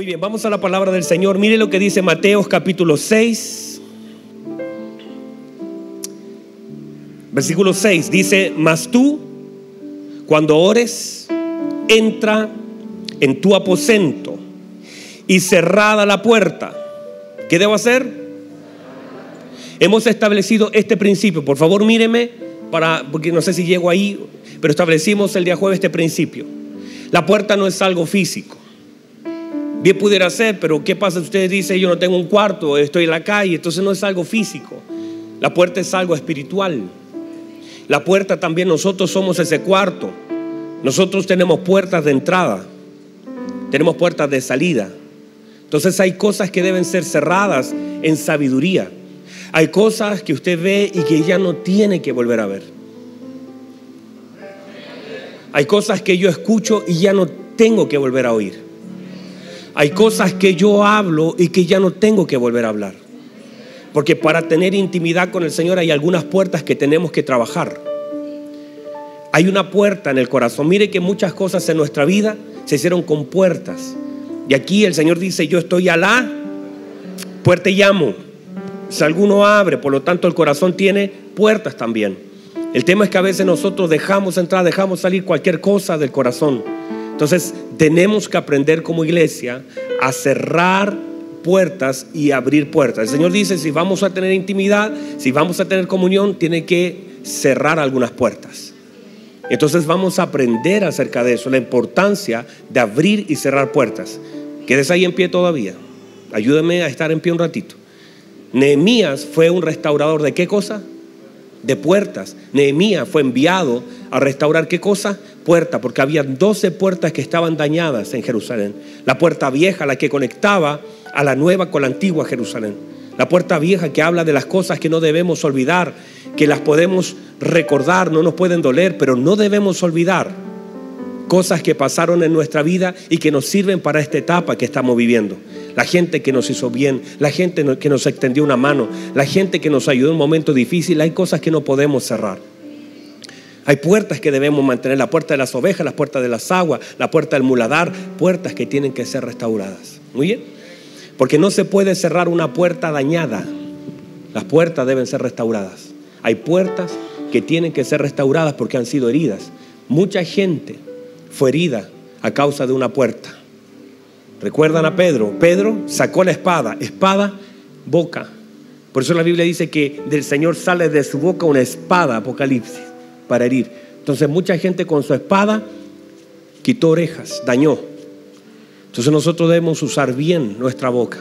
Muy bien, vamos a la palabra del Señor. Mire lo que dice Mateos capítulo 6. Versículo 6 dice, mas tú, cuando ores, entra en tu aposento y cerrada la puerta. ¿Qué debo hacer? Hemos establecido este principio. Por favor, míreme para porque no sé si llego ahí, pero establecimos el día jueves este principio. La puerta no es algo físico. Bien pudiera ser, pero ¿qué pasa si usted dice yo no tengo un cuarto, estoy en la calle? Entonces no es algo físico. La puerta es algo espiritual. La puerta también nosotros somos ese cuarto. Nosotros tenemos puertas de entrada, tenemos puertas de salida. Entonces hay cosas que deben ser cerradas en sabiduría. Hay cosas que usted ve y que ya no tiene que volver a ver. Hay cosas que yo escucho y ya no tengo que volver a oír. Hay cosas que yo hablo y que ya no tengo que volver a hablar. Porque para tener intimidad con el Señor hay algunas puertas que tenemos que trabajar. Hay una puerta en el corazón. Mire que muchas cosas en nuestra vida se hicieron con puertas. Y aquí el Señor dice, yo estoy a la puerta y llamo. Si alguno abre, por lo tanto el corazón tiene puertas también. El tema es que a veces nosotros dejamos entrar, dejamos salir cualquier cosa del corazón. Entonces tenemos que aprender como iglesia a cerrar puertas y abrir puertas. El Señor dice, si vamos a tener intimidad, si vamos a tener comunión, tiene que cerrar algunas puertas. Entonces vamos a aprender acerca de eso, la importancia de abrir y cerrar puertas. Quedes ahí en pie todavía. Ayúdame a estar en pie un ratito. Nehemías fue un restaurador de qué cosa? De puertas. Nehemías fue enviado a restaurar qué cosa? Puerta, porque había 12 puertas que estaban dañadas en Jerusalén. La puerta vieja, la que conectaba a la nueva con la antigua Jerusalén. La puerta vieja que habla de las cosas que no debemos olvidar, que las podemos recordar, no nos pueden doler, pero no debemos olvidar cosas que pasaron en nuestra vida y que nos sirven para esta etapa que estamos viviendo. La gente que nos hizo bien, la gente que nos extendió una mano, la gente que nos ayudó en un momento difícil, hay cosas que no podemos cerrar. Hay puertas que debemos mantener, la puerta de las ovejas, la puerta de las aguas, la puerta del muladar, puertas que tienen que ser restauradas. Muy bien. Porque no se puede cerrar una puerta dañada. Las puertas deben ser restauradas. Hay puertas que tienen que ser restauradas porque han sido heridas. Mucha gente fue herida a causa de una puerta. ¿Recuerdan a Pedro? Pedro sacó la espada, espada, boca. Por eso la Biblia dice que del Señor sale de su boca una espada, Apocalipsis, para herir. Entonces mucha gente con su espada quitó orejas, dañó. Entonces nosotros debemos usar bien nuestra boca,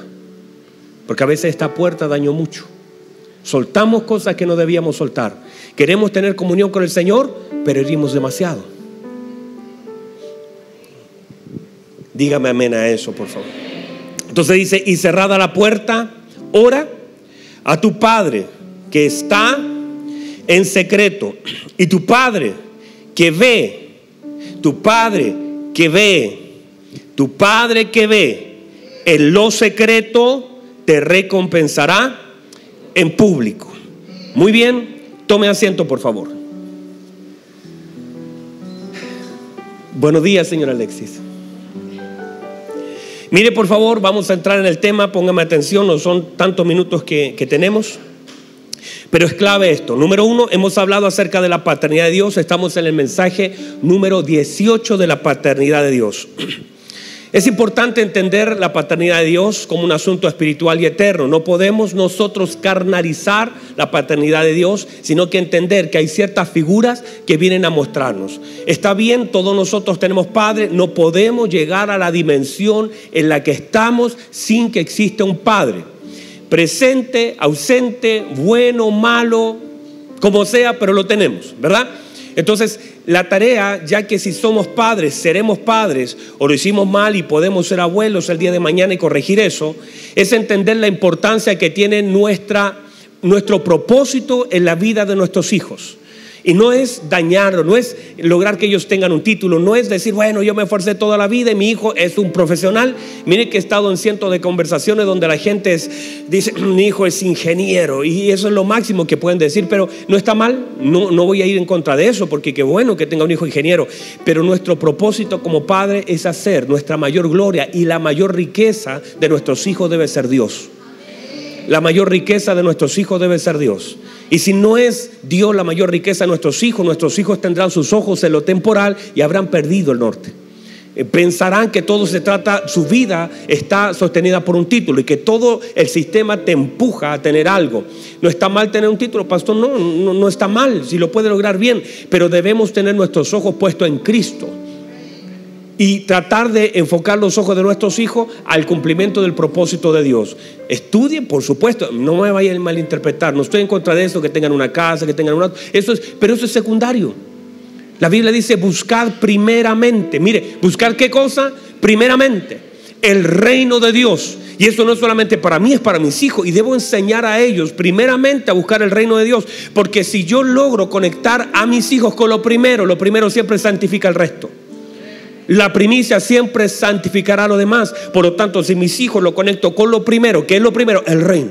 porque a veces esta puerta dañó mucho. Soltamos cosas que no debíamos soltar. Queremos tener comunión con el Señor, pero herimos demasiado. Dígame amén a eso, por favor. Entonces dice, y cerrada la puerta, ora a tu Padre que está en secreto. Y tu Padre que ve, tu Padre que ve, tu Padre que ve en lo secreto, te recompensará en público. Muy bien, tome asiento, por favor. Buenos días, señor Alexis. Mire, por favor, vamos a entrar en el tema, póngame atención, no son tantos minutos que, que tenemos. Pero es clave esto. Número uno, hemos hablado acerca de la paternidad de Dios. Estamos en el mensaje número 18 de la paternidad de Dios. Es importante entender la paternidad de Dios como un asunto espiritual y eterno. No podemos nosotros carnalizar la paternidad de Dios, sino que entender que hay ciertas figuras que vienen a mostrarnos. Está bien, todos nosotros tenemos padre, no podemos llegar a la dimensión en la que estamos sin que exista un padre. Presente, ausente, bueno, malo, como sea, pero lo tenemos, ¿verdad? Entonces, la tarea, ya que si somos padres, seremos padres, o lo hicimos mal y podemos ser abuelos el día de mañana y corregir eso, es entender la importancia que tiene nuestra, nuestro propósito en la vida de nuestros hijos. Y no es dañarlo, no es lograr que ellos tengan un título, no es decir, bueno, yo me esforcé toda la vida y mi hijo es un profesional. Mire que he estado en cientos de conversaciones donde la gente dice, mi hijo es ingeniero y eso es lo máximo que pueden decir, pero no está mal, no, no voy a ir en contra de eso porque qué bueno que tenga un hijo ingeniero, pero nuestro propósito como padre es hacer nuestra mayor gloria y la mayor riqueza de nuestros hijos debe ser Dios. La mayor riqueza de nuestros hijos debe ser Dios. Y si no es Dios la mayor riqueza de nuestros hijos, nuestros hijos tendrán sus ojos en lo temporal y habrán perdido el norte. Eh, pensarán que todo se trata, su vida está sostenida por un título y que todo el sistema te empuja a tener algo. No está mal tener un título, pastor, no, no, no está mal, si lo puede lograr bien, pero debemos tener nuestros ojos puestos en Cristo y tratar de enfocar los ojos de nuestros hijos al cumplimiento del propósito de Dios. Estudien, por supuesto, no me vayan a malinterpretar, no estoy en contra de eso, que tengan una casa, que tengan una... Eso es, pero eso es secundario. La Biblia dice buscar primeramente, mire, buscar qué cosa? Primeramente, el reino de Dios. Y eso no es solamente para mí, es para mis hijos. Y debo enseñar a ellos primeramente a buscar el reino de Dios. Porque si yo logro conectar a mis hijos con lo primero, lo primero siempre santifica el resto. La primicia siempre santificará lo demás. Por lo tanto, si mis hijos lo conecto con lo primero, ¿qué es lo primero? El reino.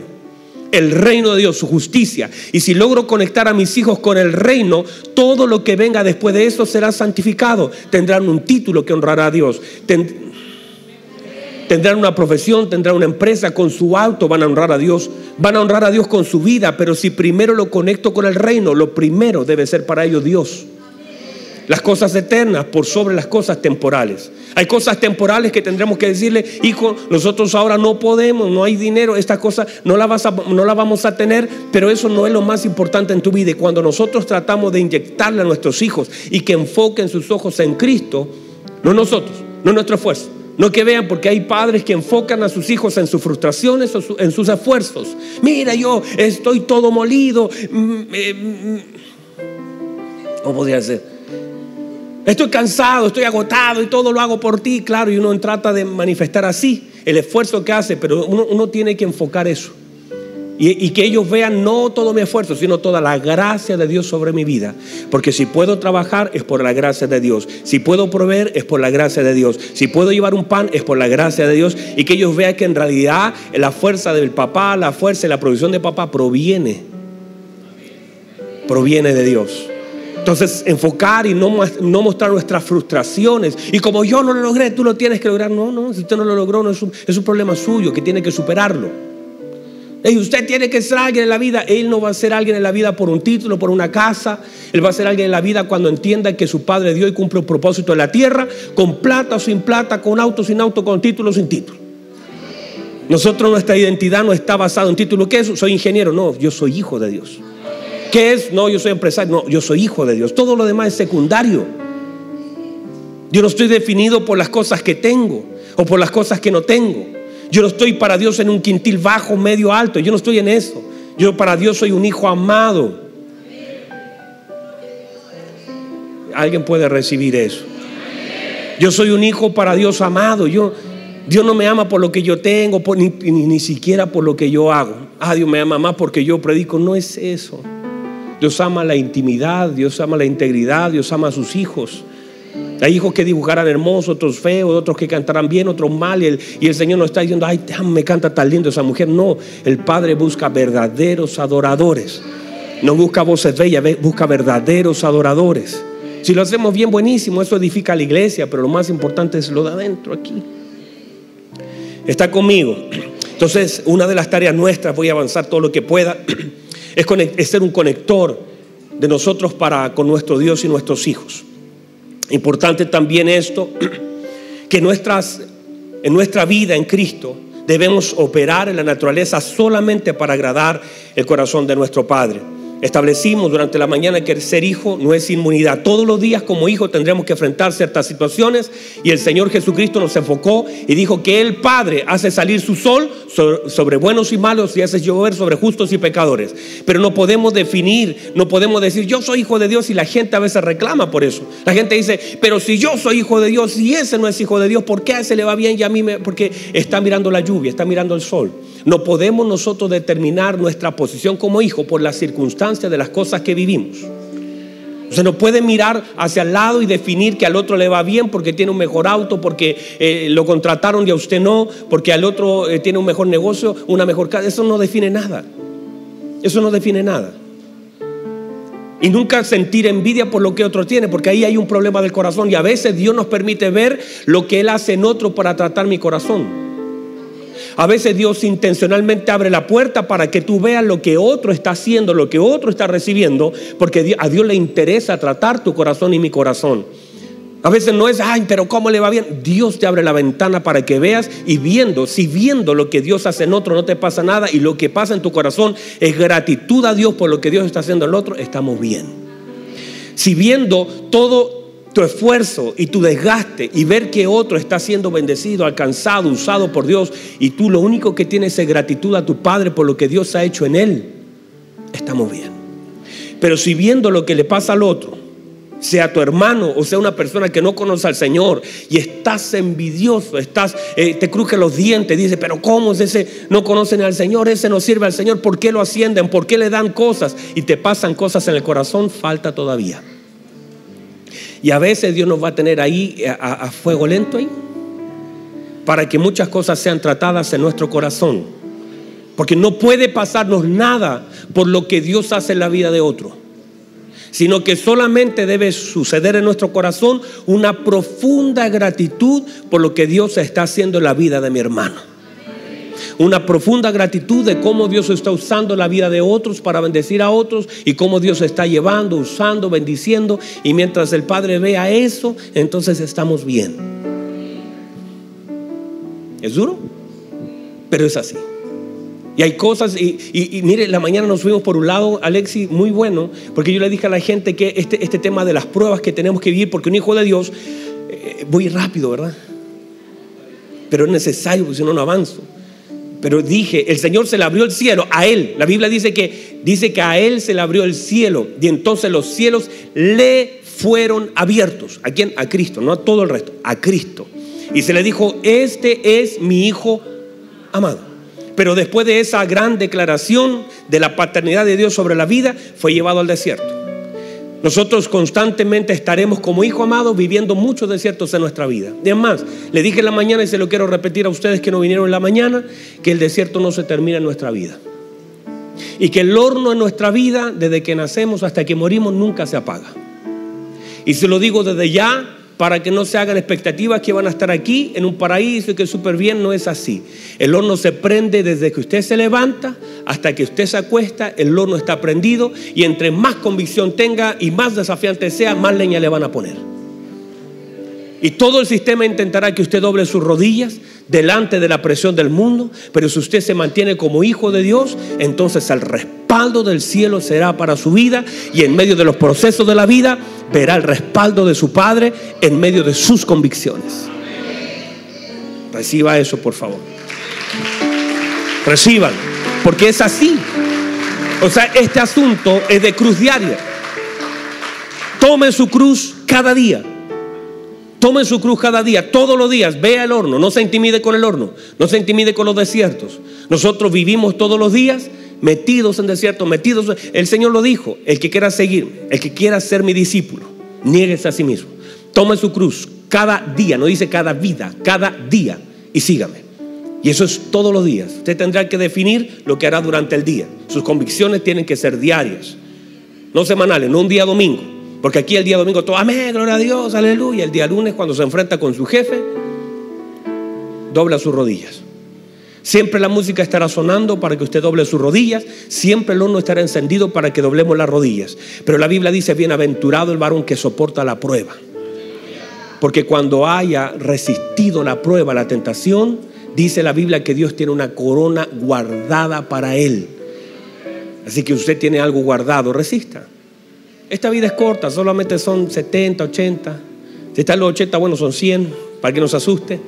El reino de Dios, su justicia. Y si logro conectar a mis hijos con el reino, todo lo que venga después de eso será santificado. Tendrán un título que honrará a Dios. tendrán una profesión, tendrán una empresa, con su auto van a honrar a Dios, van a honrar a Dios con su vida, pero si primero lo conecto con el reino, lo primero debe ser para ellos Dios las cosas eternas por sobre las cosas temporales. Hay cosas temporales que tendremos que decirle, hijo, nosotros ahora no podemos, no hay dinero, esta cosa no la, vas no vamos a tener, pero eso no es lo más importante en tu vida. Y cuando nosotros tratamos de inyectarle a nuestros hijos y que enfoquen sus ojos en Cristo, no nosotros, no nuestro esfuerzo. No que vean, porque hay padres que enfocan a sus hijos en sus frustraciones o en sus esfuerzos. Mira, yo estoy todo molido. Mm, eh, mm, ¿Cómo podría ser? Estoy cansado, estoy agotado y todo lo hago por ti, claro, y uno trata de manifestar así el esfuerzo que hace, pero uno, tiene que enfocar eso. Y, y, que ellos vean no todo mi esfuerzo, sino toda la gracia de Dios sobre mi vida. Porque si puedo trabajar es por la gracia de Dios. Si puedo proveer es por la gracia de Dios. Si puedo llevar un pan es por la gracia de Dios. Y que ellos vean que en realidad la fuerza del papá, la fuerza y la provisión de papá proviene. Proviene de Dios. Entonces, enfocar y no, no, mostrar nuestras frustraciones. Y como yo no lo logré, tú lo tienes que lograr. No, no, si usted no lo logró, no es, un, es un problema suyo que tiene que superarlo. Y usted tiene que ser alguien en la vida. Él no va a ser alguien en la vida por un título, por una casa. Él va a ser alguien en la vida cuando entienda que su Padre dio y cumple un propósito en la tierra, con plata o sin plata, con auto, sin auto, con título o sin título. Nosotros, nuestra identidad no está basada en título. ¿Qué es? Soy ingeniero. No, yo soy hijo de Dios. ¿Qué es? No, yo soy empresario. No, yo soy hijo de Dios. Todo lo demás es secundario. Yo no estoy definido por las cosas que tengo o por las cosas que no tengo. Yo no estoy para Dios en un quintil bajo, medio, alto. Yo no estoy en eso. Yo para Dios soy un hijo amado. Alguien puede recibir eso. Yo soy un hijo para Dios amado. Yo, Dios no me ama por lo que yo tengo, ni, ni siquiera por lo que yo hago. Ah, Dios me ama más porque yo predico. No es eso. Dios ama la intimidad, Dios ama la integridad, Dios ama a sus hijos. Hay hijos que dibujarán hermosos, otros feos, otros que cantarán bien, otros mal. Y el, y el Señor no está diciendo, ay, me canta tan lindo esa mujer. No, el Padre busca verdaderos adoradores. No busca voces bellas, busca verdaderos adoradores. Si lo hacemos bien, buenísimo, eso edifica la iglesia, pero lo más importante es lo de adentro aquí. Está conmigo. Entonces, una de las tareas nuestras, voy a avanzar todo lo que pueda es, ser un conector de nosotros para con nuestro Dios y nuestros hijos. Importante también esto, que en nuestra vida en Cristo debemos operar en la naturaleza solamente para agradar el corazón de nuestro Padre. Establecimos durante la mañana que ser hijo no es inmunidad. Todos los días como hijo tendremos que enfrentar ciertas situaciones y el Señor Jesucristo nos enfocó y dijo que el Padre hace salir su sol sobre buenos y malos y hace llover sobre justos y pecadores. Pero no podemos definir, no podemos decir yo soy hijo de Dios y la gente a veces reclama por eso. La gente dice, pero si yo soy hijo de Dios y ese no es hijo de Dios, ¿por qué a ese le va bien y a mí me... Porque está mirando la lluvia, está mirando el sol. No podemos nosotros determinar nuestra posición como hijo por las circunstancias de las cosas que vivimos. Usted no puede mirar hacia el lado y definir que al otro le va bien porque tiene un mejor auto, porque eh, lo contrataron y a usted no, porque al otro eh, tiene un mejor negocio, una mejor casa. Eso no define nada. Eso no define nada. Y nunca sentir envidia por lo que otro tiene, porque ahí hay un problema del corazón. Y a veces Dios nos permite ver lo que Él hace en otro para tratar mi corazón. A veces Dios intencionalmente abre la puerta para que tú veas lo que otro está haciendo, lo que otro está recibiendo, porque a Dios le interesa tratar tu corazón y mi corazón. A veces no es, ay, pero ¿cómo le va bien? Dios te abre la ventana para que veas y viendo, si viendo lo que Dios hace en otro no te pasa nada y lo que pasa en tu corazón es gratitud a Dios por lo que Dios está haciendo en el otro, estamos bien. Si viendo todo tu esfuerzo y tu desgaste y ver que otro está siendo bendecido, alcanzado, usado por Dios y tú lo único que tienes es gratitud a tu Padre por lo que Dios ha hecho en él, estamos bien. Pero si viendo lo que le pasa al otro, sea tu hermano o sea una persona que no conoce al Señor y estás envidioso, estás, eh, te cruje los dientes, dice, pero ¿cómo es ese? No conocen al Señor, ese no sirve al Señor, ¿por qué lo ascienden? ¿Por qué le dan cosas? Y te pasan cosas en el corazón, falta todavía. Y a veces Dios nos va a tener ahí eh, a, fuego lento ahí para que muchas cosas sean tratadas en nuestro corazón. Porque no puede pasarnos nada por lo que Dios hace en la vida de otro, sino que solamente debe suceder en nuestro corazón una profunda gratitud por lo que Dios está haciendo en la vida de mi hermano una profunda gratitud de cómo Dios está usando la vida de otros para bendecir a otros y cómo Dios está llevando, usando, bendiciendo. Y mientras el Padre vea eso, entonces estamos bien. ¿Es duro? Pero es así. Y hay cosas, y, mire, la mañana nos fuimos por un lado, Alexi, muy bueno, porque yo le dije a la gente que este, este tema de las pruebas que tenemos que vivir, porque un hijo de Dios, eh, voy rápido, ¿verdad? Pero es necesario, porque si no, no avanzo. Pero dije, el Señor se le abrió el cielo a él. La Biblia dice que dice que a él se le abrió el cielo y entonces los cielos le fueron abiertos. ¿A quién? A Cristo, no a todo el resto, a Cristo. Y se le dijo, "Este es mi hijo amado." Pero después de esa gran declaración de la paternidad de Dios sobre la vida, fue llevado al desierto. Nosotros constantemente estaremos como hijo amado viviendo muchos desiertos en nuestra vida. Y le dije en la mañana y se lo quiero repetir a ustedes que no vinieron en la mañana, que el desierto no se termina en nuestra vida. Y que el horno en nuestra vida, desde que nacemos hasta que morimos, nunca se apaga. Y se lo digo desde ya, para que no se hagan expectativas que van a estar aquí en un paraíso y que súper bien, no es así. El horno se prende desde que usted se levanta hasta que usted se acuesta, el horno está prendido y entre más convicción tenga y más desafiante sea, más leña le van a poner. Y todo el sistema intentará que usted doble sus rodillas delante de la presión del mundo, pero si usted se mantiene como hijo de Dios, entonces el respaldo del cielo será para su vida y en medio de los procesos de la vida verá el respaldo de su Padre en medio de sus convicciones. Reciba eso, por favor. Reciban, porque es así. O sea, este asunto es de cruz diaria. Tome su cruz cada día. Tome su cruz cada día, todos los días, vea el horno, no se intimide con el horno, no se intimide con los desiertos. Nosotros vivimos todos los días metidos en desiertos, metidos. El Señor lo dijo, el que quiera seguir, el que quiera ser mi discípulo, nieguese a sí mismo. Tome su cruz cada día, no dice cada vida, cada día y sígame. Y eso es todos los días. Usted tendrá que definir lo que hará durante el día. Sus convicciones tienen que ser diarias, no semanales, no un día domingo. Porque aquí el día domingo todo, amén, gloria a Dios, aleluya. El día lunes cuando se enfrenta con su jefe, dobla sus rodillas. Siempre la música estará sonando para que usted doble sus rodillas. Siempre el horno estará encendido para que doblemos las rodillas. Pero la Biblia dice, bienaventurado el varón que soporta la prueba. Porque cuando haya resistido la prueba, la tentación, dice la Biblia que Dios tiene una corona guardada para él. Así que usted tiene algo guardado, resista. Esta vida es corta, solamente son 70, 80. Si están los 80, bueno, son 100, para que nos asuste.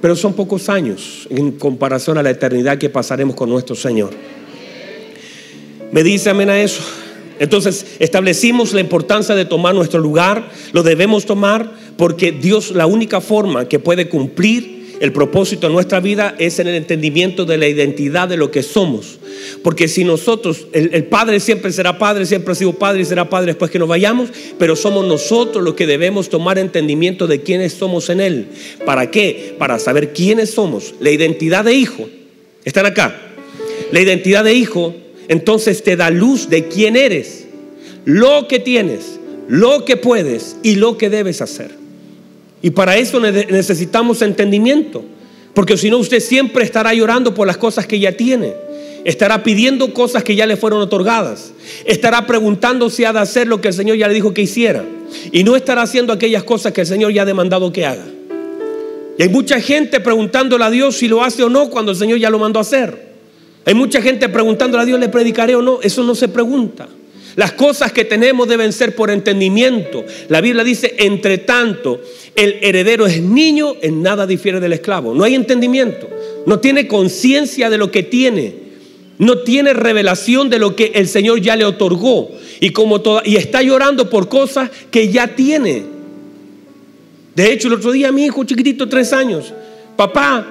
Pero son pocos años en comparación a la eternidad que pasaremos con nuestro Señor. Me dice amén a eso. Entonces establecimos la importancia de tomar nuestro lugar, lo debemos tomar porque Dios la única forma que puede cumplir el propósito de nuestra vida es en el entendimiento de la identidad de lo que somos. Porque si nosotros, el, Padre siempre será Padre, siempre ha sido Padre y será Padre después que nos vayamos, pero somos nosotros los que debemos tomar entendimiento de quiénes somos en Él. ¿Para qué? Para saber quiénes somos. La identidad de hijo. ¿Están acá? La identidad de hijo entonces te da luz de quién eres, lo que tienes, lo que puedes y lo que debes hacer. Y para eso necesitamos entendimiento, porque si no usted siempre estará llorando por las cosas que ya tiene. Estará pidiendo cosas que ya le fueron otorgadas. Estará preguntando si ha de hacer lo que el Señor ya le dijo que hiciera. Y no estará haciendo aquellas cosas que el Señor ya ha demandado que haga. Y hay mucha gente preguntándole a Dios si lo hace o no cuando el Señor ya lo mandó a hacer. Hay mucha gente preguntándole a Dios, ¿le predicaré o no? Eso no se pregunta. Las cosas que tenemos deben ser por entendimiento. La Biblia dice, entre tanto, el heredero es niño, en nada difiere del esclavo. No hay entendimiento. No tiene conciencia de lo que tiene. No tiene revelación de lo que el Señor ya le otorgó. Y, como toda, y está llorando por cosas que ya tiene. De hecho, el otro día mi hijo chiquitito, tres años, papá,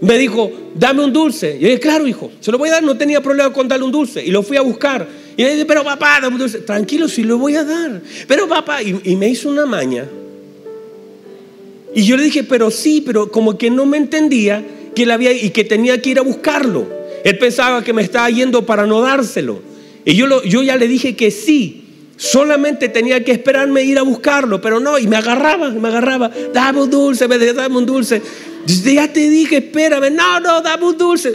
me dijo, dame un dulce. Y yo dije, claro, hijo, se lo voy a dar, no tenía problema con darle un dulce. Y lo fui a buscar. Y le dije, pero papá, un dulce. Tranquilo, sí lo voy a dar. Pero papá, y, me hizo una maña. Y yo le dije, pero sí, pero como que no me entendía que él había y que tenía que ir a buscarlo. Él pensaba que me estaba yendo para no dárselo. Y yo, lo, yo ya le dije que sí. Solamente tenía que esperarme ir a buscarlo, pero no, y me agarraba, me agarraba, dame un dulce, me dame un dulce. Ya te dije, espérame. No, no, dame un dulce.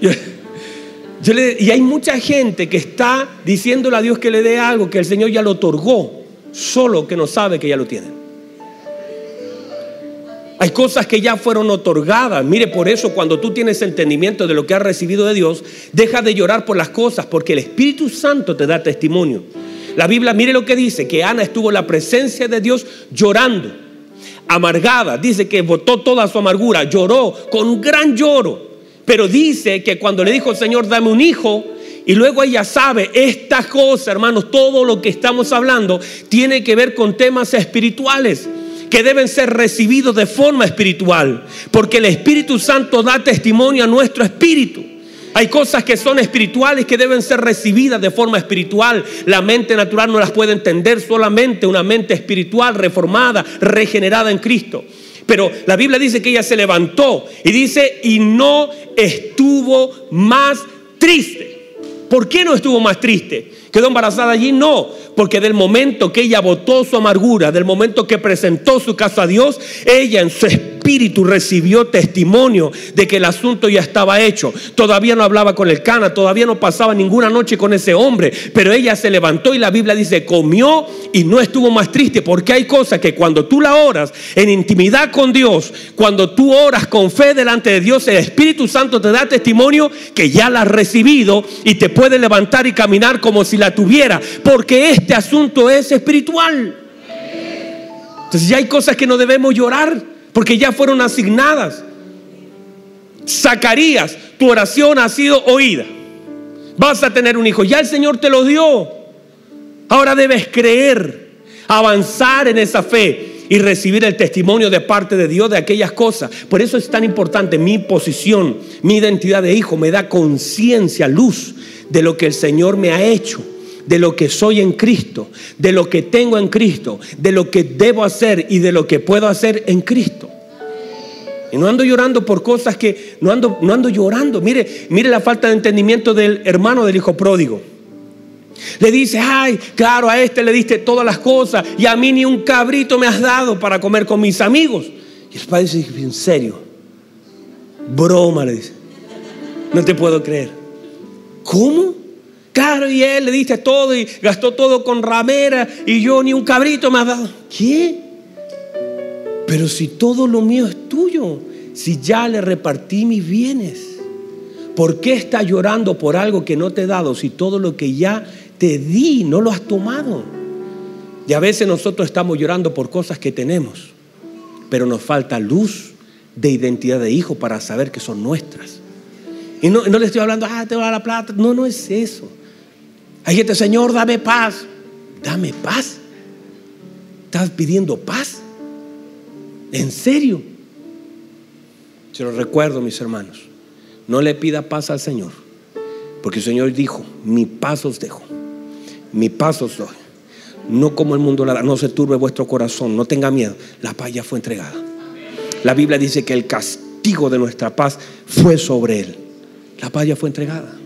Y hay mucha gente que está diciéndole a Dios que le dé algo que el Señor ya lo otorgó, solo que no sabe que ya lo tienen. Hay cosas que ya fueron otorgadas. Mire, por eso cuando tú tienes entendimiento de lo que has recibido de Dios, deja de llorar por las cosas, porque el Espíritu Santo te da testimonio. La Biblia, mire lo que dice, que Ana estuvo en la presencia de Dios llorando, amargada. Dice que botó toda su amargura, lloró con gran lloro. Pero dice que cuando le dijo Señor, dame un hijo, y luego ella sabe, esta cosa, hermanos, todo lo que estamos hablando tiene que ver con temas espirituales que deben ser recibidos de forma espiritual, porque el Espíritu Santo da testimonio a nuestro espíritu. Hay cosas que son espirituales que deben ser recibidas de forma espiritual. La mente natural no las puede entender solamente una mente espiritual reformada, regenerada en Cristo. Pero la Biblia dice que ella se levantó y dice, y no estuvo más triste. ¿Por qué no estuvo más triste? ¿Quedó embarazada allí? No, porque del momento que ella botó su amargura, del momento que presentó su caso a Dios, ella en su espíritu recibió testimonio de que el asunto ya estaba hecho. Todavía no hablaba con el cana, todavía no pasaba ninguna noche con ese hombre, pero ella se levantó y la Biblia dice, comió y no estuvo más triste, porque hay cosas que cuando tú la oras en intimidad con Dios, cuando tú oras con fe delante de Dios, el Espíritu Santo te da testimonio que ya la has recibido y te puede levantar y caminar como si la tuviera, porque este asunto es espiritual. Entonces ya hay cosas que no debemos llorar porque ya fueron asignadas. Zacarías, tu oración ha sido oída. Vas a tener un hijo. Ya el Señor te lo dio. Ahora debes creer, avanzar en esa fe y recibir el testimonio de parte de Dios de aquellas cosas. Por eso es tan importante mi posición, mi identidad de hijo. Me da conciencia, luz de lo que el Señor me ha hecho de lo que soy en Cristo, de lo que tengo en Cristo, de lo que debo hacer y de lo que puedo hacer en Cristo. Y no ando llorando por cosas que no ando, no ando llorando. Mire, mire la falta de entendimiento del hermano del hijo pródigo. Le dice, ay, claro, a este le diste todas las cosas y a mí ni un cabrito me has dado para comer con mis amigos. Y el padre dice, en serio, broma, le dice, no te puedo creer. ¿Cómo? Claro, y él le diste todo y gastó todo con ramera y yo ni un cabrito me ha dado. ¿Qué? Pero si todo lo mío es tuyo, si ya le repartí mis bienes, ¿por qué estás llorando por algo que no te he dado si todo lo que ya te di no lo has tomado? Y a veces nosotros estamos llorando por cosas que tenemos, pero nos falta luz de identidad de hijo para saber que son nuestras. Y no, no le estoy hablando, ah, te va la plata. No, no es eso. Hay gente, Señor, dame paz. dame paz. Estás pidiendo paz. ¿En serio? Se lo recuerdo, mis hermanos. No le pida paz al Señor. Porque el Señor dijo, mi paz os dejo. Mi paz os doy. No como el mundo la da. No se turbe vuestro corazón. No tenga miedo. La paz ya fue entregada. La Biblia dice que el castigo de nuestra paz fue sobre él. La paz ya fue entregada.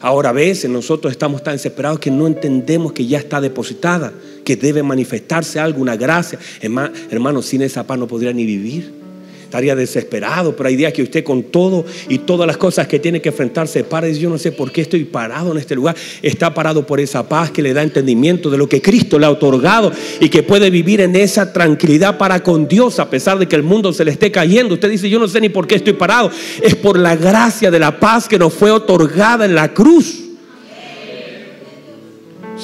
Ahora a veces nosotros estamos tan desesperados que no entendemos que ya está depositada, que debe manifestarse algo, una gracia. Hermano, sin esa paz no podría ni vivir estaría desesperado, pero hay días que usted con todo y todas las cosas que tiene que enfrentarse para y dice, yo no sé por qué estoy parado en este lugar. Está parado por esa paz que le da entendimiento de lo que Cristo le ha otorgado y que puede vivir en esa tranquilidad para con Dios a pesar de que el mundo se le esté cayendo. Usted dice, yo no sé ni por qué estoy parado. Es por la gracia de la paz que nos fue otorgada en la cruz.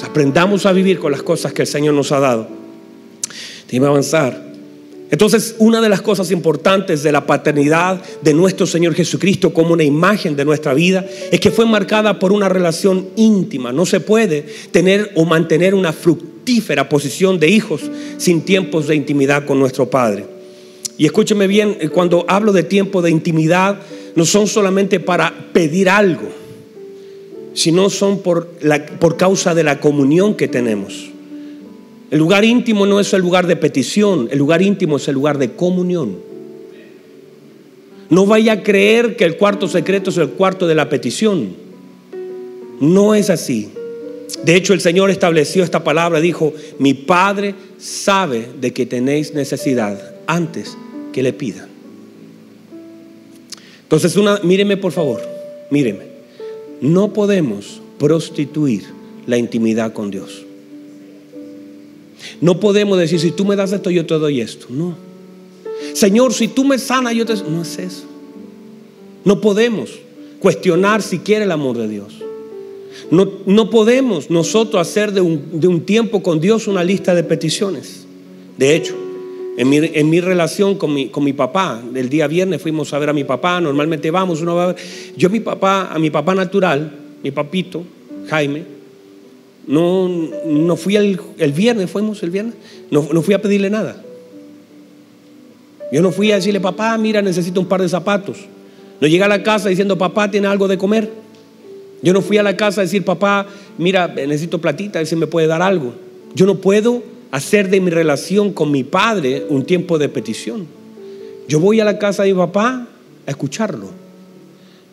aprendamos a vivir con las cosas que el Señor nos ha dado. Dime avanzar. Entonces, una de las cosas importantes de la paternidad de nuestro Señor Jesucristo como una imagen de nuestra vida es que fue marcada por una relación íntima. No se puede tener o mantener una fructífera posición de hijos sin tiempos de intimidad con nuestro Padre. Y escúcheme bien, eh, cuando hablo de tiempo de intimidad, no son solamente para pedir algo, sino son por, por causa de la comunión que tenemos. El lugar íntimo no es el lugar de petición, el lugar íntimo es el lugar de comunión. No vaya a creer que el cuarto secreto es el cuarto de la petición. No es así. De hecho, el Señor estableció esta palabra, dijo, mi Padre sabe de que tenéis necesidad antes que le pidan. Entonces, una, míreme por favor, míreme. No podemos prostituir la intimidad con Dios. No podemos decir, si tú me das esto, yo te doy esto. No. Señor, si tú me sanas, yo te... No es eso. No podemos cuestionar siquiera el amor de Dios. No, no podemos nosotros hacer de un, de un, tiempo con Dios una lista de peticiones. De hecho, en mi, en mi relación con mi, con mi, papá, el día viernes fuimos a ver a mi papá, normalmente vamos, uno va a ver. Yo a mi papá, a mi papá natural, mi papito, Jaime, no, no fui el, viernes, fuimos el viernes, no, no fui a pedirle nada. Yo no fui a decirle, papá, mira, necesito un par de zapatos. No llegué a la casa diciendo, papá, ¿tiene algo de comer? Yo no fui a la casa a decir, papá, mira, necesito platita, a ver si me puede dar algo. Yo no puedo hacer de mi relación con mi padre un tiempo de petición. Yo voy a la casa de mi papá a escucharlo.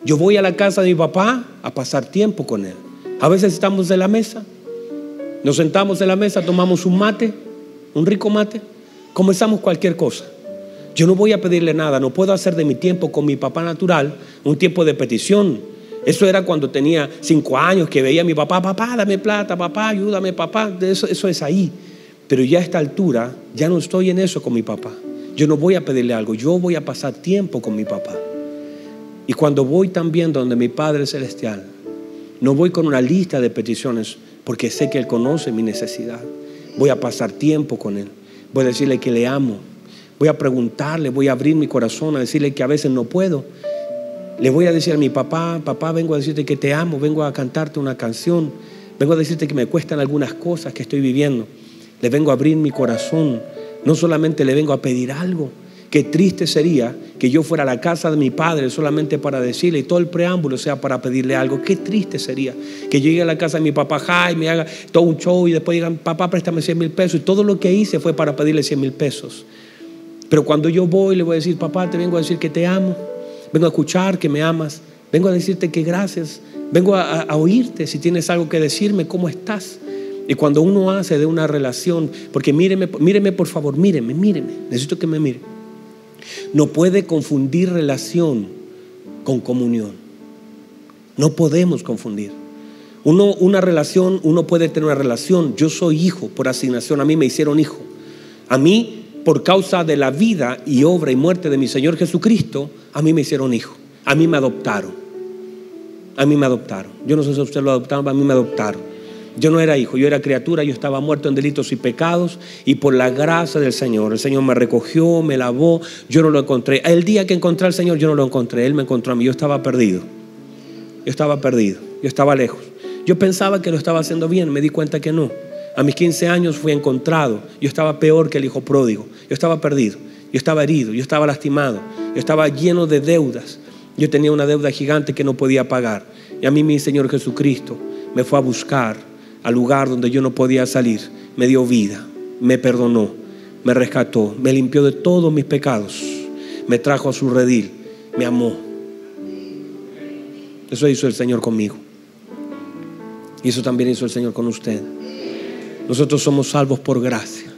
Yo voy a la casa de mi papá a pasar tiempo con él. A veces estamos en la mesa nos sentamos en la mesa, tomamos un mate, un rico mate, comenzamos cualquier cosa. Yo no voy a pedirle nada, no puedo hacer de mi tiempo con mi papá natural un tiempo de petición. Eso era cuando tenía cinco años que veía a mi papá, papá, dame plata, papá, ayúdame, papá. Eso, eso es ahí. Pero ya a esta altura ya no estoy en eso con mi papá. Yo no voy a pedirle algo, yo voy a pasar tiempo con mi papá. Y cuando voy también donde mi Padre Celestial, no voy con una lista de peticiones, porque sé que Él conoce mi necesidad. Voy a pasar tiempo con Él. Voy a decirle que le amo. Voy a preguntarle, voy a abrir mi corazón, a decirle que a veces no puedo. Le voy a decir a mi papá, papá, vengo a decirte que te amo, vengo a cantarte una canción, vengo a decirte que me cuestan algunas cosas que estoy viviendo. Le vengo a abrir mi corazón. No solamente le vengo a pedir algo, Qué triste sería que yo fuera a la casa de mi padre solamente para decirle y todo el preámbulo sea para pedirle algo. Qué triste sería que yo llegue a la casa de mi papá Jaime, haga todo un show y después digan, papá, préstame 100 mil pesos. Y todo lo que hice fue para pedirle 100 mil pesos. Pero cuando yo voy, le voy a decir, papá, te vengo a decir que te amo. Vengo a escuchar que me amas. Vengo a decirte que gracias. Vengo a, a oírte si tienes algo que decirme, ¿cómo estás? Y cuando uno hace de una relación, porque míreme, míreme por favor, míreme, míreme, necesito que me mire. No puede confundir relación con comunión. No podemos confundir. Uno, una relación, uno puede tener una relación. Yo soy hijo por asignación, a mí me hicieron hijo. A mí, por causa de la vida y obra y muerte de mi Señor Jesucristo, a mí me hicieron hijo. A mí me adoptaron. A mí me adoptaron. Yo no sé si usted lo adoptaron, a mí me adoptaron. Yo no era hijo, yo era criatura, yo estaba muerto en delitos y pecados y por la gracia del Señor, el Señor me recogió, me lavó, yo no lo encontré. El día que encontré al Señor yo no lo encontré, Él me encontró a mí, yo estaba perdido. Yo estaba perdido, yo estaba lejos. Yo pensaba que lo estaba haciendo bien, me di cuenta que no. A mis 15 años fui encontrado. Yo estaba peor que el hijo pródigo. Yo estaba perdido. Yo estaba herido. Yo estaba lastimado. Yo estaba lleno de deudas. Yo tenía una deuda gigante que no podía pagar. Y a mí mi Señor Jesucristo me fue a buscar al lugar donde yo no podía salir. Me dio vida. Me perdonó. Me rescató. Me limpió de todos mis pecados. Me trajo a su redil. Me amó. Eso hizo el Señor conmigo. Y eso también hizo el Señor con usted. Nosotros somos salvos por gracia,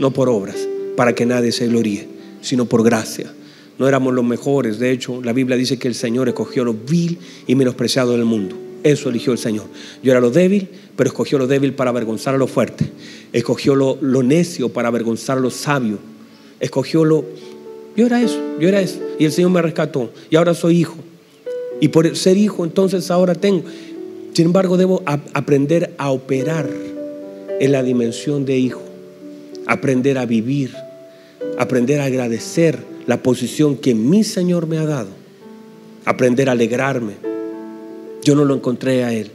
no por obras, para que nadie se gloríe, sino por gracia. No éramos los mejores, de hecho, la Biblia dice que el Señor escogió lo vil y menospreciado del mundo. Eso eligió el Señor. Yo era lo débil, pero escogió lo débil para avergonzar a lo fuerte. Escogió lo, necio para avergonzar a lo sabio. Escogió lo... Yo era eso, yo era eso. Y el Señor me rescató. Y ahora soy hijo. Y por ser hijo, entonces ahora tengo. Sin embargo, debo aprender a operar en la dimensión de hijo, aprender a vivir, aprender a agradecer la posición que mi Señor me ha dado, aprender a alegrarme. Yo no lo encontré a Él,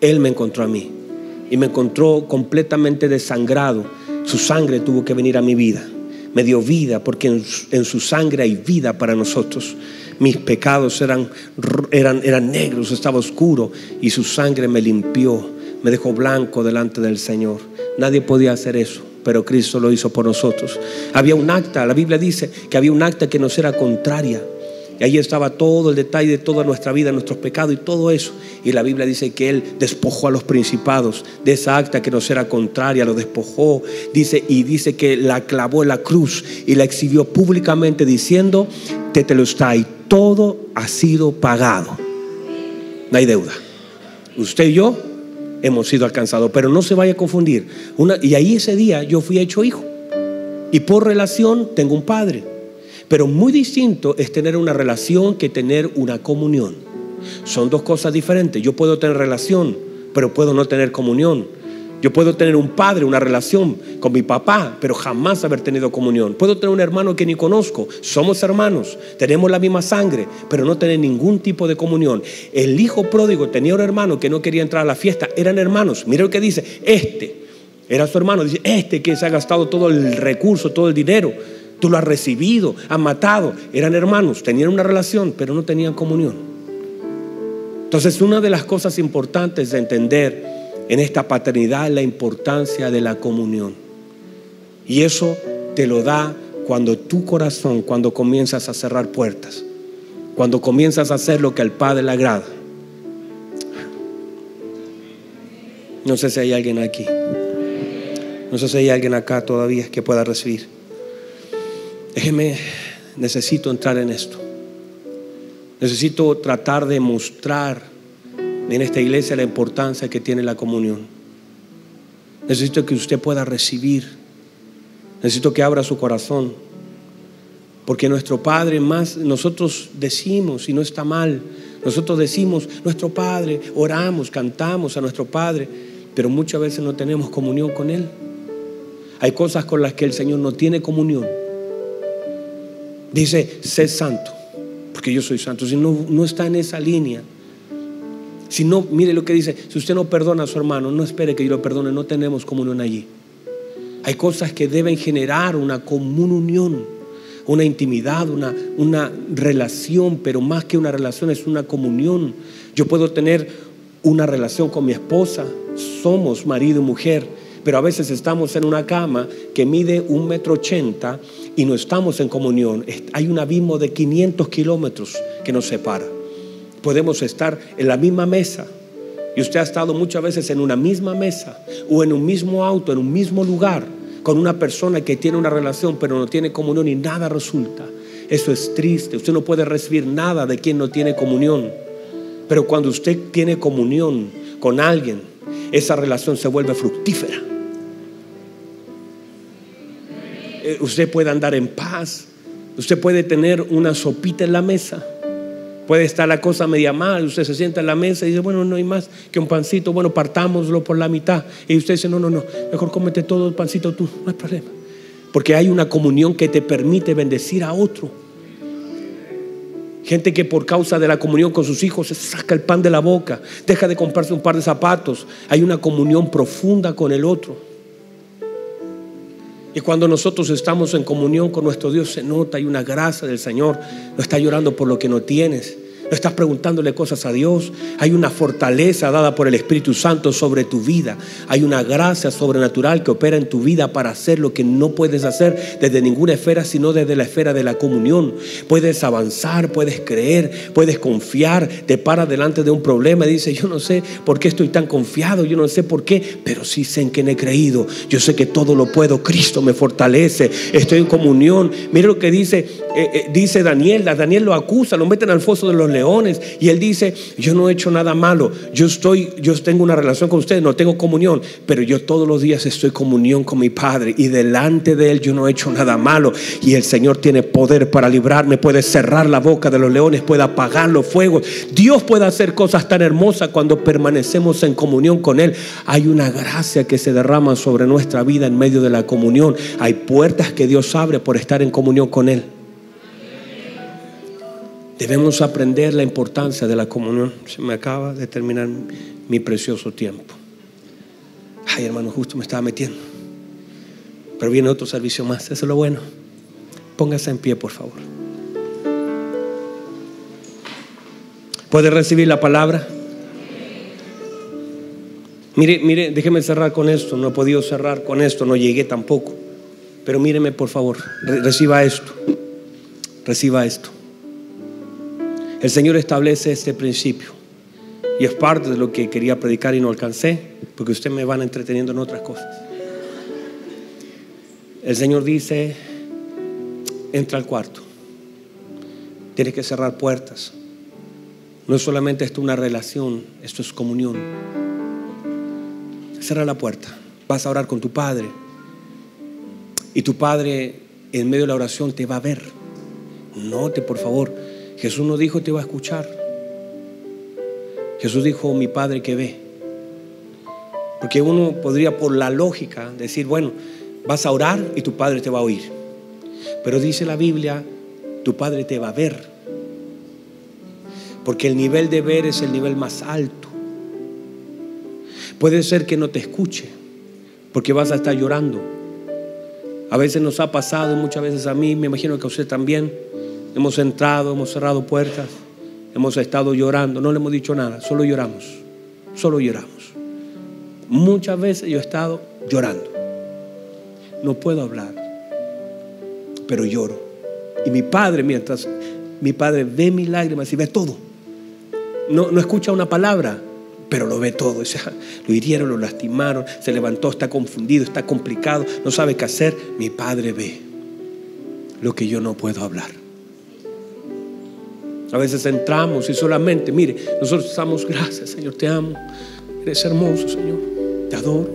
Él me encontró a mí y me encontró completamente desangrado. Su sangre tuvo que venir a mi vida, me dio vida porque en su, sangre hay vida para nosotros. Mis pecados eran, eran, eran negros, estaba oscuro y su sangre me limpió me dejó blanco delante del Señor. Nadie podía hacer eso, pero Cristo lo hizo por nosotros. Había un acta, la Biblia dice que había un acta que nos era contraria. Y ahí estaba todo el detalle de toda nuestra vida, nuestros pecados y todo eso. Y la Biblia dice que Él despojó a los principados de esa acta que nos era contraria, lo despojó. Dice, y dice que la clavó en la cruz y la exhibió públicamente diciendo, te te lo está y todo ha sido pagado. No hay deuda. Usted y yo hemos sido alcanzados. Pero no se vaya a confundir. Y ahí ese día yo fui hecho hijo. Y por relación tengo un padre. Pero muy distinto es tener una relación que tener una comunión. Son dos cosas diferentes. Yo puedo tener relación, pero puedo no tener comunión. Yo puedo tener un padre, una relación con mi papá, pero jamás haber tenido comunión. Puedo tener un hermano que ni conozco. Somos hermanos, tenemos la misma sangre, pero no tener ningún tipo de comunión. El hijo pródigo tenía un hermano que no quería entrar a la fiesta. Eran hermanos. Mira lo que dice. Este era su hermano. Dice, este que se ha gastado todo el recurso, todo el dinero. Tú lo has recibido, has matado. Eran hermanos, tenían una relación, pero no tenían comunión. Entonces, una de las cosas importantes de entender en esta paternidad la importancia de la comunión. Y eso te lo da cuando tu corazón, cuando comienzas a cerrar puertas, cuando comienzas a hacer lo que al Padre le agrada. No sé si hay alguien aquí. No sé si hay alguien acá todavía que pueda recibir. Déjeme, necesito entrar en esto. Necesito tratar de mostrar en esta iglesia la importancia que tiene la comunión. Necesito que usted pueda recibir. Necesito que abra su corazón. Porque nuestro Padre más, nosotros decimos, y no está mal, nosotros decimos, nuestro Padre, oramos, cantamos a nuestro Padre, pero muchas veces no tenemos comunión con Él. Hay cosas con las que el Señor no tiene comunión. Dice, sé santo, porque yo soy santo. Si no, no está en esa línea, si no, mire lo que dice, si usted no perdona a su hermano, no espere que yo lo perdone, no tenemos comunión allí. Hay cosas que deben generar una comunión, una intimidad, una, una relación, pero más que una relación es una comunión. Yo puedo tener una relación con mi esposa, somos marido y mujer, pero a veces estamos en una cama que mide un metro ochenta y no estamos en comunión. Hay un abismo de 500 kilómetros que nos separa podemos estar en la misma mesa. Y usted ha estado muchas veces en una misma mesa o en un mismo auto, en un mismo lugar, con una persona que tiene una relación pero no tiene comunión y nada resulta. Eso es triste. Usted no puede recibir nada de quien no tiene comunión. Pero cuando usted tiene comunión con alguien, esa relación se vuelve fructífera. Usted puede andar en paz. Usted puede tener una sopita en la mesa Puede estar la cosa media mal, usted se sienta en la mesa y dice, bueno, no hay más que un pancito, bueno, partámoslo por la mitad. Y usted dice, no, no, no, mejor cómete todo el pancito tú, no hay problema. Porque hay una comunión que te permite bendecir a otro. Gente que por causa de la comunión con sus hijos se saca el pan de la boca, deja de comprarse un par de zapatos. Hay una comunión profunda con el otro. Y cuando nosotros estamos en comunión con nuestro Dios se nota, hay una gracia del Señor. No está llorando por lo que no tienes. No estás preguntándole cosas a Dios. Hay una fortaleza dada por el Espíritu Santo sobre tu vida. Hay una gracia sobrenatural que opera en tu vida para hacer lo que no puedes hacer desde ninguna esfera, sino desde la esfera de la comunión. Puedes avanzar, puedes creer, puedes confiar. Te para delante de un problema y dice, yo no sé por qué estoy tan confiado, yo no sé por qué, pero sí sé en quién he creído. Yo sé que todo lo puedo. Cristo me fortalece. Estoy en comunión. Mira lo que dice, eh, eh, dice Daniel. Daniel lo acusa, lo meten al foso de los leones y él dice, yo no he hecho nada malo, yo estoy, yo tengo una relación con ustedes, no tengo comunión, pero yo todos los días estoy en comunión con mi Padre y delante de él yo no he hecho nada malo y el Señor tiene poder para librarme, puede cerrar la boca de los leones, puede apagar los fuegos. Dios puede hacer cosas tan hermosas cuando permanecemos en comunión con él. Hay una gracia que se derrama sobre nuestra vida en medio de la comunión. Hay puertas que Dios abre por estar en comunión con él. Debemos aprender la importancia de la comunión. Se me acaba de terminar mi precioso tiempo. Ay, hermano, justo me estaba metiendo. Pero viene otro servicio más. Eso es lo bueno. Póngase en pie, por favor. ¿Puede recibir la palabra? Mire, mire, déjeme cerrar con esto. No he podido cerrar con esto, no llegué tampoco. Pero míreme, por favor, reciba esto. Reciba esto. El Señor establece este principio. Y es parte de lo que quería predicar y no alcancé, porque ustedes me van entreteniendo en otras cosas. El Señor dice, entra al cuarto. Tienes que cerrar puertas. No es solamente esto una relación, esto es comunión. Cierra la puerta. Vas a orar con tu Padre. Y tu Padre en medio de la oración te va a ver. Note, por favor, Jesús no dijo te va a escuchar. Jesús dijo mi Padre que ve. Porque uno podría por la lógica decir, bueno, vas a orar y tu Padre te va a oír. Pero dice la Biblia, tu Padre te va a ver. Porque el nivel de ver es el nivel más alto. Puede ser que no te escuche, porque vas a estar llorando. A veces nos ha pasado, muchas veces a mí, me imagino que a usted también Hemos entrado, hemos cerrado puertas, hemos estado llorando, no le hemos dicho nada, solo lloramos, solo lloramos. Muchas veces yo he estado llorando. No puedo hablar, pero lloro. Y mi padre, mientras mi padre ve mis lágrimas y ve todo, no, no escucha una palabra, pero lo ve todo. O lo hirieron, lo lastimaron, se levantó, está confundido, está complicado, no sabe qué hacer. Mi padre ve lo que yo no puedo hablar. A veces entramos y solamente, mire, nosotros estamos, gracias Señor, te amo, eres hermoso Señor, te adoro.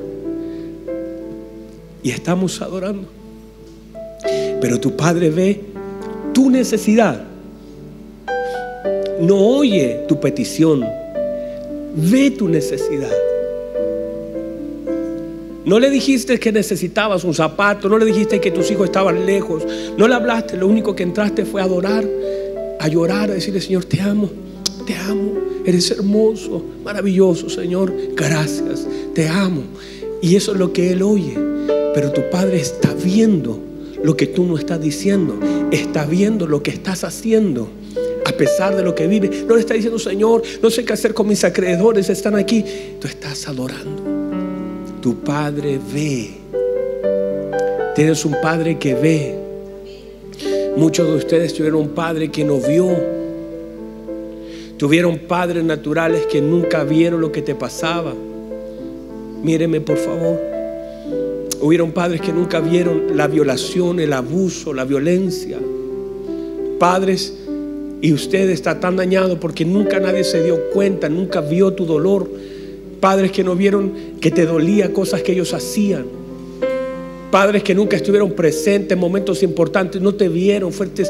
Y estamos adorando. Pero tu Padre ve tu necesidad. No oye tu petición, ve tu necesidad. No le dijiste que necesitabas un zapato, no le dijiste que tus hijos estaban lejos, no le hablaste, lo único que entraste fue adorar a llorar, a decirle, Señor, te amo, te amo, eres hermoso, maravilloso, Señor, gracias, te amo. Y eso es lo que Él oye. Pero tu Padre está viendo lo que tú no estás diciendo, está viendo lo que estás haciendo. A pesar de lo que vive, no le está diciendo, Señor, no sé qué hacer con mis acreedores, están aquí. Tú estás adorando. Tu Padre ve. Tienes un Padre que ve. Muchos de ustedes tuvieron un padre que no vio. Tuvieron padres naturales que nunca vieron lo que te pasaba. Míreme por favor. Hubieron padres que nunca vieron la violación, el abuso, la violencia. Padres, y usted está tan dañado porque nunca nadie se dio cuenta, nunca vio tu dolor. Padres que no vieron que te dolía cosas que ellos hacían padres que nunca estuvieron presentes en momentos importantes, no te vieron, fuiste,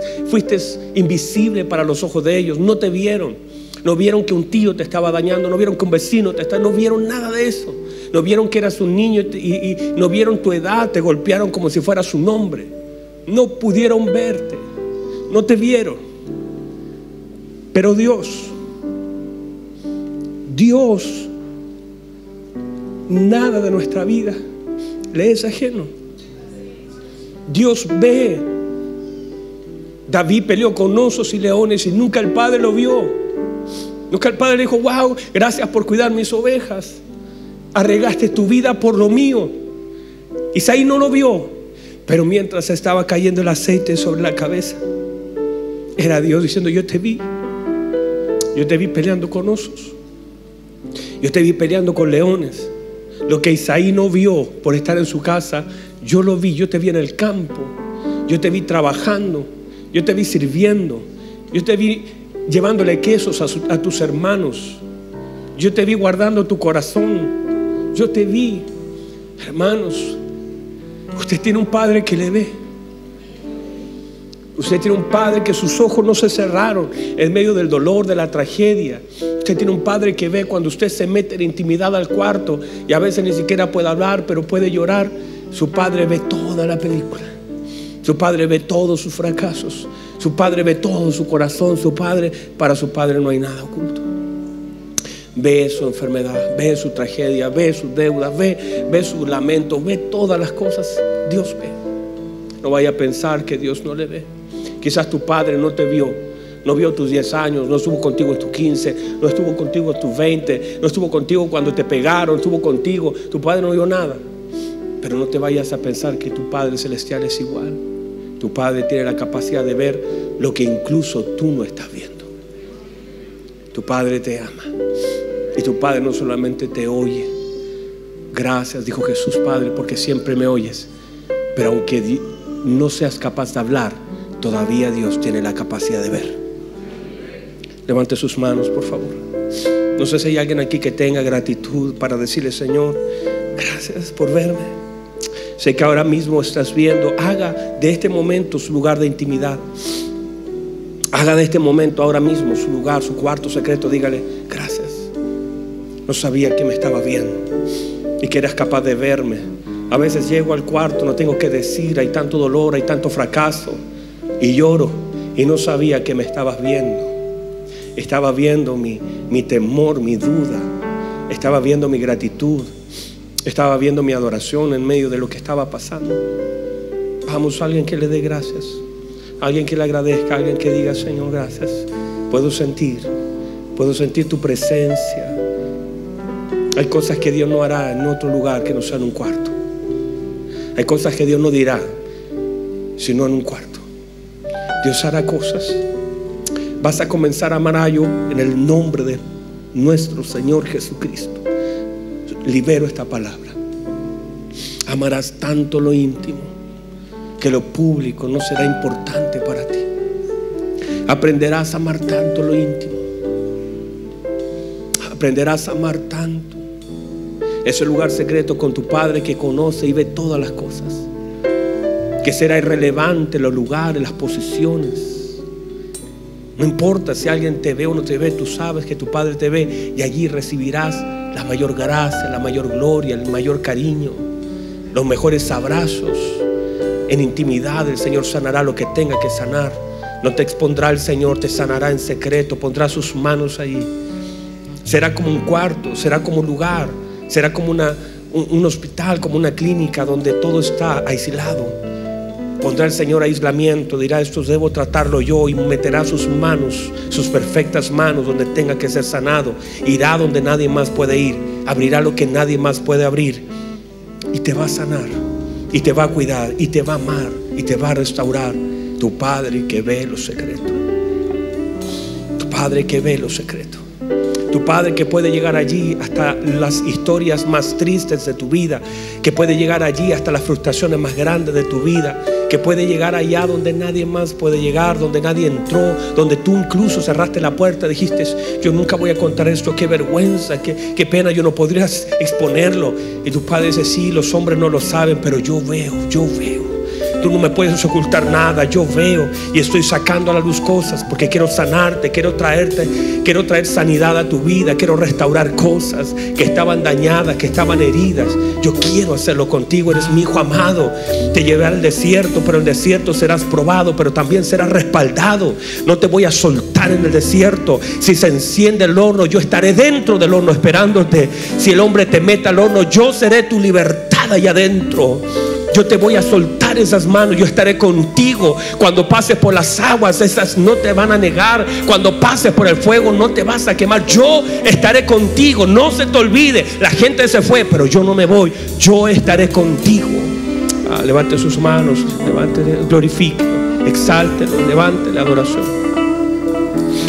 invisible para los ojos de ellos, no te vieron. No vieron que un tío te estaba dañando, no vieron que un vecino te estaba, no vieron nada de eso. No vieron que eras un niño y, no vieron tu edad, te golpearon como si fuera su nombre. No pudieron verte, no te vieron. Pero Dios, Dios, nada de nuestra vida le es ajeno. Dios ve. David peleó con osos y leones y nunca el Padre lo vio. Nunca el Padre le dijo, wow, gracias por cuidar mis ovejas. Arregaste tu vida por lo mío. Isaí no lo vio, pero mientras estaba cayendo el aceite sobre la cabeza, era Dios diciendo, yo te vi. Yo te vi peleando con osos. Yo te vi peleando con leones. Lo que Isaí no vio por estar en su casa, yo lo vi. Yo te vi en el campo. Yo te vi trabajando. Yo te vi sirviendo. Yo te vi llevándole quesos a, tus hermanos. Yo te vi guardando tu corazón. Yo te vi, hermanos. Usted tiene un padre que le ve. Usted tiene un padre que sus ojos no se cerraron en medio del dolor, de la tragedia. Usted tiene un padre que ve cuando usted se mete en intimidad al cuarto y a veces ni siquiera puede hablar, pero puede llorar. Su padre ve toda la película. Su padre ve todos sus fracasos. Su padre ve todo su corazón. Su padre, para su padre no hay nada oculto. Ve su enfermedad, ve su tragedia, ve sus deudas, ve, ve su lamento, ve todas las cosas. Dios ve. No vaya a pensar que Dios no le ve. Quizás tu padre no te vio, no vio tus 10 años, no estuvo contigo en tus 15, no estuvo contigo en tus 20, no estuvo contigo cuando te pegaron, estuvo contigo. Tu padre no vio nada. Pero no te vayas a pensar que tu Padre Celestial es igual. Tu Padre tiene la capacidad de ver lo que incluso tú no estás viendo. Tu Padre te ama. Y tu Padre no solamente te oye. Gracias, dijo Jesús Padre, porque siempre me oyes. Pero aunque no seas capaz de hablar, todavía Dios tiene la capacidad de ver. Levante sus manos, por favor. No sé si hay alguien aquí que tenga gratitud para decirle, Señor, gracias por verme. Sé que ahora mismo estás viendo, haga de este momento su lugar de intimidad. Haga de este momento ahora mismo su lugar, su cuarto secreto. Dígale, gracias. No sabía que me estaba viendo y que eras capaz de verme. A veces llego al cuarto, no tengo que decir, hay tanto dolor, hay tanto fracaso y lloro y no sabía que me estabas viendo. Estaba viendo mi, mi temor, mi duda. Estaba viendo mi gratitud. Estaba viendo mi adoración en medio de lo que estaba pasando. Vamos, alguien que le dé gracias. Alguien que le agradezca. Alguien que diga, Señor, gracias. Puedo sentir. Puedo sentir tu presencia. Hay cosas que Dios no hará en otro lugar que no sea en un cuarto. Hay cosas que Dios no dirá, sino en un cuarto. Dios hará cosas. Vas a comenzar a amar a en el nombre de nuestro Señor Jesucristo. Libero esta palabra. Amarás tanto lo íntimo que lo público no será importante para ti. Aprenderás a amar tanto lo íntimo. Aprenderás a amar tanto. Ese lugar secreto con tu Padre que conoce y ve todas las cosas que será irrelevante los lugares, las posiciones. No importa si alguien te ve o no te ve, tú sabes que tu Padre te ve y allí recibirás la mayor gracia, la mayor gloria, el mayor cariño, los mejores abrazos. En intimidad el Señor sanará lo que tenga que sanar. No te expondrá el Señor, te sanará en secreto, pondrá sus manos allí. Será como un cuarto, será como un lugar, será como una, un, un hospital, como una clínica donde todo está aislado Pondrá el Señor aislamiento, dirá, esto debo tratarlo yo y meterá sus manos, sus perfectas manos donde tenga que ser sanado. Irá donde nadie más puede ir, abrirá lo que nadie más puede abrir y te va a sanar y te va a cuidar y te va a amar y te va a restaurar tu Padre que ve los secretos. Tu Padre que ve los secretos. Tu Padre que puede llegar allí hasta las historias más tristes de tu vida, que puede llegar allí hasta las frustraciones más grandes de tu vida, puede llegar allá donde nadie más puede llegar, donde nadie entró, donde tú incluso cerraste la puerta, dijiste, yo nunca voy a contar esto, qué vergüenza, qué, qué pena, yo no podría exponerlo. Y tu Padre dice, sí, los hombres no lo saben, pero yo veo, yo veo. Tú no me puedes ocultar nada. Yo veo y estoy sacando a la luz cosas porque quiero sanarte, quiero traerte, quiero traer sanidad a tu vida, quiero restaurar cosas que estaban dañadas, que estaban heridas. Yo quiero hacerlo contigo, eres mi hijo amado. Te llevé al desierto, pero en el desierto serás probado, pero también serás respaldado. No te voy a soltar en el desierto. Si se enciende el horno, yo estaré dentro del horno esperándote. Si el hombre te mete al horno, yo seré tu libertad allá adentro. Yo te voy a soltar esas manos, yo estaré contigo. Cuando pases por las aguas, esas no te van a negar. Cuando pases por el fuego, no te vas a quemar. Yo estaré contigo. No se te olvide. La gente se fue, pero yo no me voy. Yo estaré contigo. Ah, levante sus manos, levante, glorifique, exalte, levante la adoración.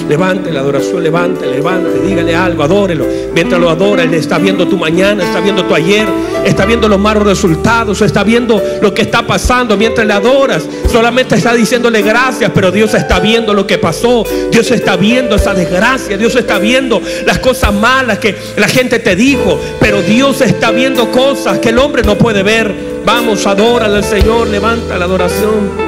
Levante la adoración, levante, levante, dígale algo, adórelo. Mientras lo adora, Él está viendo tu mañana, está viendo tu ayer, está viendo los malos resultados, está viendo lo que está pasando mientras le adoras. Solamente está diciéndole gracias, pero Dios está viendo lo que pasó. Dios está viendo esa desgracia, Dios está viendo las cosas malas que la gente te dijo, pero Dios está viendo cosas que el hombre no puede ver. Vamos, adora al Señor, levanta la adoración.